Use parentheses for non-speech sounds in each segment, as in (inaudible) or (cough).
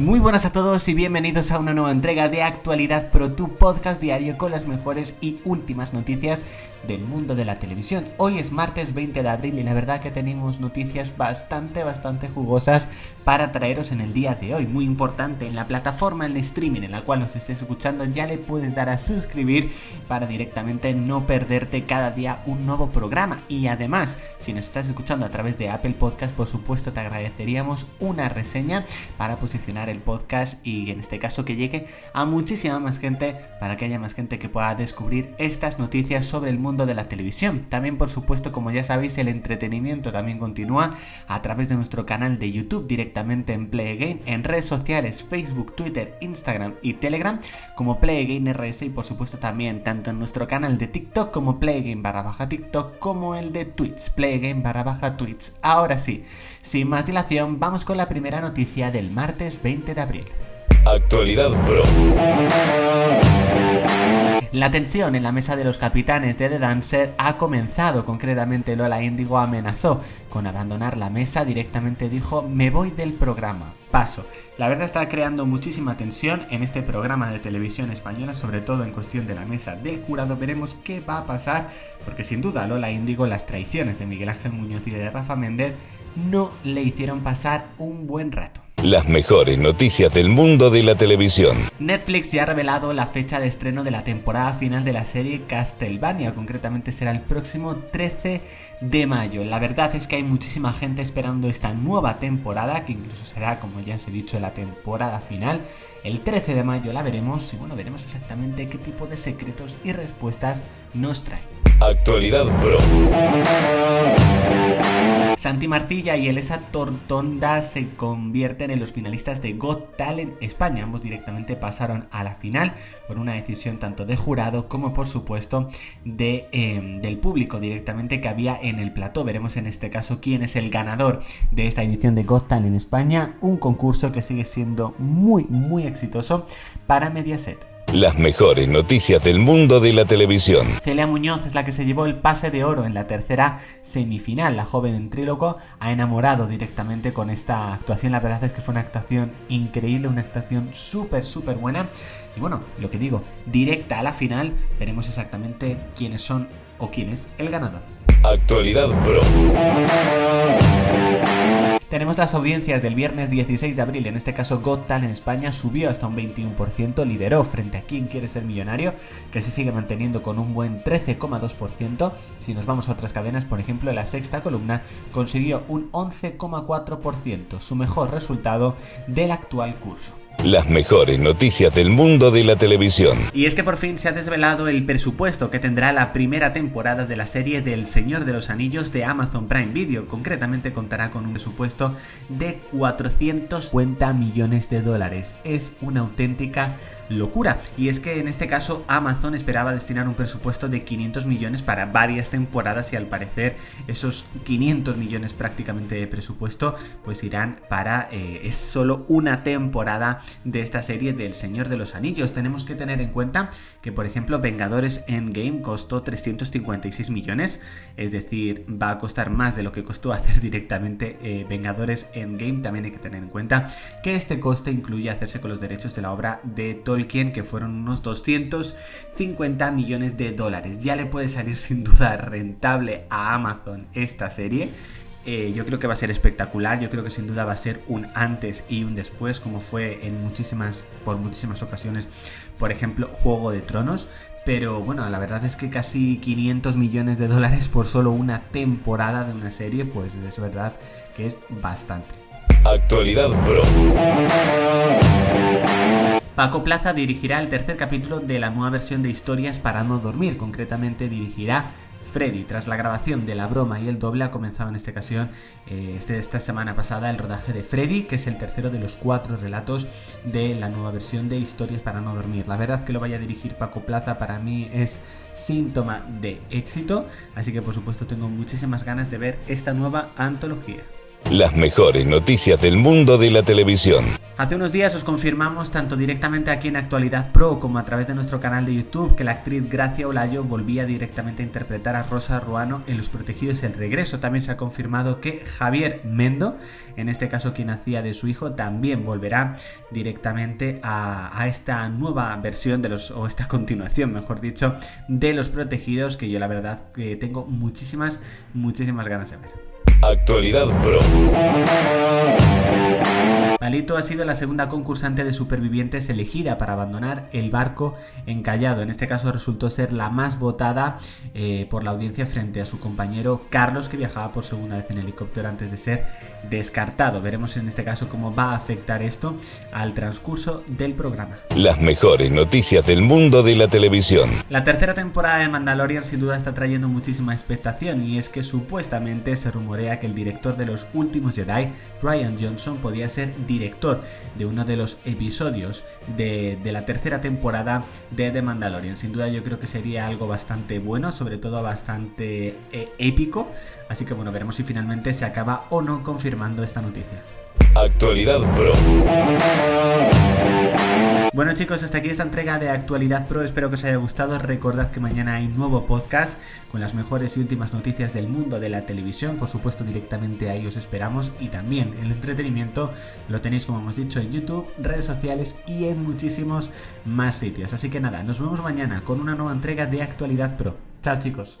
Muy buenas a todos y bienvenidos a una nueva entrega de Actualidad Pro, tu podcast diario con las mejores y últimas noticias del mundo de la televisión. Hoy es martes 20 de abril y la verdad que tenemos noticias bastante, bastante jugosas para traeros en el día de hoy. Muy importante, en la plataforma, en el streaming en la cual nos estés escuchando, ya le puedes dar a suscribir para directamente no perderte cada día un nuevo programa. Y además, si nos estás escuchando a través de Apple Podcast, por supuesto te agradeceríamos una reseña para posicionar el podcast y en este caso que llegue a muchísima más gente para que haya más gente que pueda descubrir estas noticias sobre el mundo de la televisión. También, por supuesto, como ya sabéis, el entretenimiento también continúa a través de nuestro canal de YouTube directamente en Play Again, en redes sociales, Facebook, Twitter, Instagram y Telegram, como Play Again RS y por supuesto también tanto en nuestro canal de TikTok como Play Again barra baja TikTok como el de Twitch, Play Again barra baja Twitch. Ahora sí, sin más dilación, vamos con la primera noticia del martes 20 de abril. Actualidad Pro. La tensión en la mesa de los capitanes de The Dancer ha comenzado, concretamente Lola Indigo amenazó con abandonar la mesa, directamente dijo me voy del programa, paso. La verdad está creando muchísima tensión en este programa de televisión española, sobre todo en cuestión de la mesa del jurado, veremos qué va a pasar, porque sin duda Lola Indigo las traiciones de Miguel Ángel Muñoz y de Rafa Méndez no le hicieron pasar un buen rato. Las mejores noticias del mundo de la televisión. Netflix ya ha revelado la fecha de estreno de la temporada final de la serie Castlevania, concretamente será el próximo 13 de mayo. La verdad es que hay muchísima gente esperando esta nueva temporada, que incluso será, como ya os he dicho, la temporada final. El 13 de mayo la veremos y bueno, veremos exactamente qué tipo de secretos y respuestas nos trae. Actualidad Pro. Santi Marcilla y Elisa Tortonda se convierten en los finalistas de Got Talent España. Ambos directamente pasaron a la final por una decisión tanto de jurado como por supuesto de, eh, del público directamente que había en el plató. Veremos en este caso quién es el ganador de esta edición de Got Talent España. Un concurso que sigue siendo muy muy exitoso para Mediaset. Las mejores noticias del mundo de la televisión. Celia Muñoz es la que se llevó el pase de oro en la tercera semifinal. La joven ventríloco ha enamorado directamente con esta actuación. La verdad es que fue una actuación increíble, una actuación súper, súper buena. Y bueno, lo que digo, directa a la final, veremos exactamente quiénes son o quién es el ganador. Actualidad Pro. Tenemos las audiencias del viernes 16 de abril, en este caso Got Talent en España subió hasta un 21%, lideró frente a Quién quiere ser millonario, que se sigue manteniendo con un buen 13,2%. Si nos vamos a otras cadenas, por ejemplo, la sexta columna consiguió un 11,4%, su mejor resultado del actual curso. Las mejores noticias del mundo de la televisión. Y es que por fin se ha desvelado el presupuesto que tendrá la primera temporada de la serie del Señor de los Anillos de Amazon Prime Video. Concretamente contará con un presupuesto de 450 millones de dólares. Es una auténtica locura. Y es que en este caso Amazon esperaba destinar un presupuesto de 500 millones para varias temporadas y al parecer esos 500 millones prácticamente de presupuesto pues irán para... Eh, es solo una temporada de esta serie del Señor de los Anillos. Tenemos que tener en cuenta que por ejemplo Vengadores Endgame costó 356 millones, es decir, va a costar más de lo que costó hacer directamente eh, Vengadores Endgame. También hay que tener en cuenta que este coste incluye hacerse con los derechos de la obra de Tolkien que fueron unos 250 millones de dólares. Ya le puede salir (laughs) sin duda rentable a Amazon esta serie. Eh, yo creo que va a ser espectacular, yo creo que sin duda va a ser un antes y un después, como fue en muchísimas, por muchísimas ocasiones, por ejemplo, Juego de Tronos. Pero bueno, la verdad es que casi 500 millones de dólares por solo una temporada de una serie, pues es verdad que es bastante. Actualidad Pro. Paco Plaza dirigirá el tercer capítulo de la nueva versión de Historias para no dormir, concretamente dirigirá Freddy. Tras la grabación de La Broma y el doble ha comenzado en esta ocasión, eh, este, esta semana pasada, el rodaje de Freddy, que es el tercero de los cuatro relatos de la nueva versión de Historias para no dormir. La verdad que lo vaya a dirigir Paco Plaza para mí es síntoma de éxito, así que por supuesto tengo muchísimas ganas de ver esta nueva antología. Las mejores noticias del mundo de la televisión. Hace unos días os confirmamos tanto directamente aquí en Actualidad Pro como a través de nuestro canal de YouTube que la actriz Gracia Olayo volvía directamente a interpretar a Rosa Ruano en Los Protegidos el Regreso. También se ha confirmado que Javier Mendo, en este caso quien hacía de su hijo, también volverá directamente a, esta nueva versión de los, o esta continuación, mejor dicho, de Los Protegidos que yo la verdad que tengo muchísimas, muchísimas ganas de ver. Actualidad Pro. Palito ha sido la segunda concursante de supervivientes elegida para abandonar el barco encallado. En este caso resultó ser la más votada eh, por la audiencia frente a su compañero Carlos, que viajaba por segunda vez en helicóptero antes de ser descartado. Veremos en este caso cómo va a afectar esto al transcurso del programa. Las mejores noticias del mundo de la televisión. La tercera temporada de Mandalorian sin duda está trayendo muchísima expectación y es que supuestamente se rumorea que el director de los últimos Jedi, Ryan Johnson, podía ser director de uno de los episodios de, la tercera temporada de The Mandalorian. Sin duda yo creo que sería algo bastante bueno, sobre todo bastante eh, épico. Así que bueno, veremos si finalmente se acaba o no confirmando esta noticia. Actualidad Pro. Bueno chicos, hasta aquí esta entrega de Actualidad Pro, espero que os haya gustado. Recordad que mañana hay nuevo podcast con las mejores y últimas noticias del mundo de la televisión, por supuesto directamente ahí os esperamos y también el entretenimiento lo tenéis como hemos dicho en YouTube, redes sociales y en muchísimos más sitios. Así que nada, nos vemos mañana con una nueva entrega de Actualidad Pro. Chao chicos.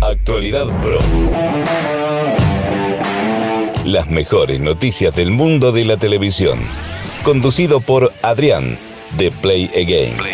Actualidad Pro. Las mejores noticias del mundo de la televisión conducido por Adrián de Play Again.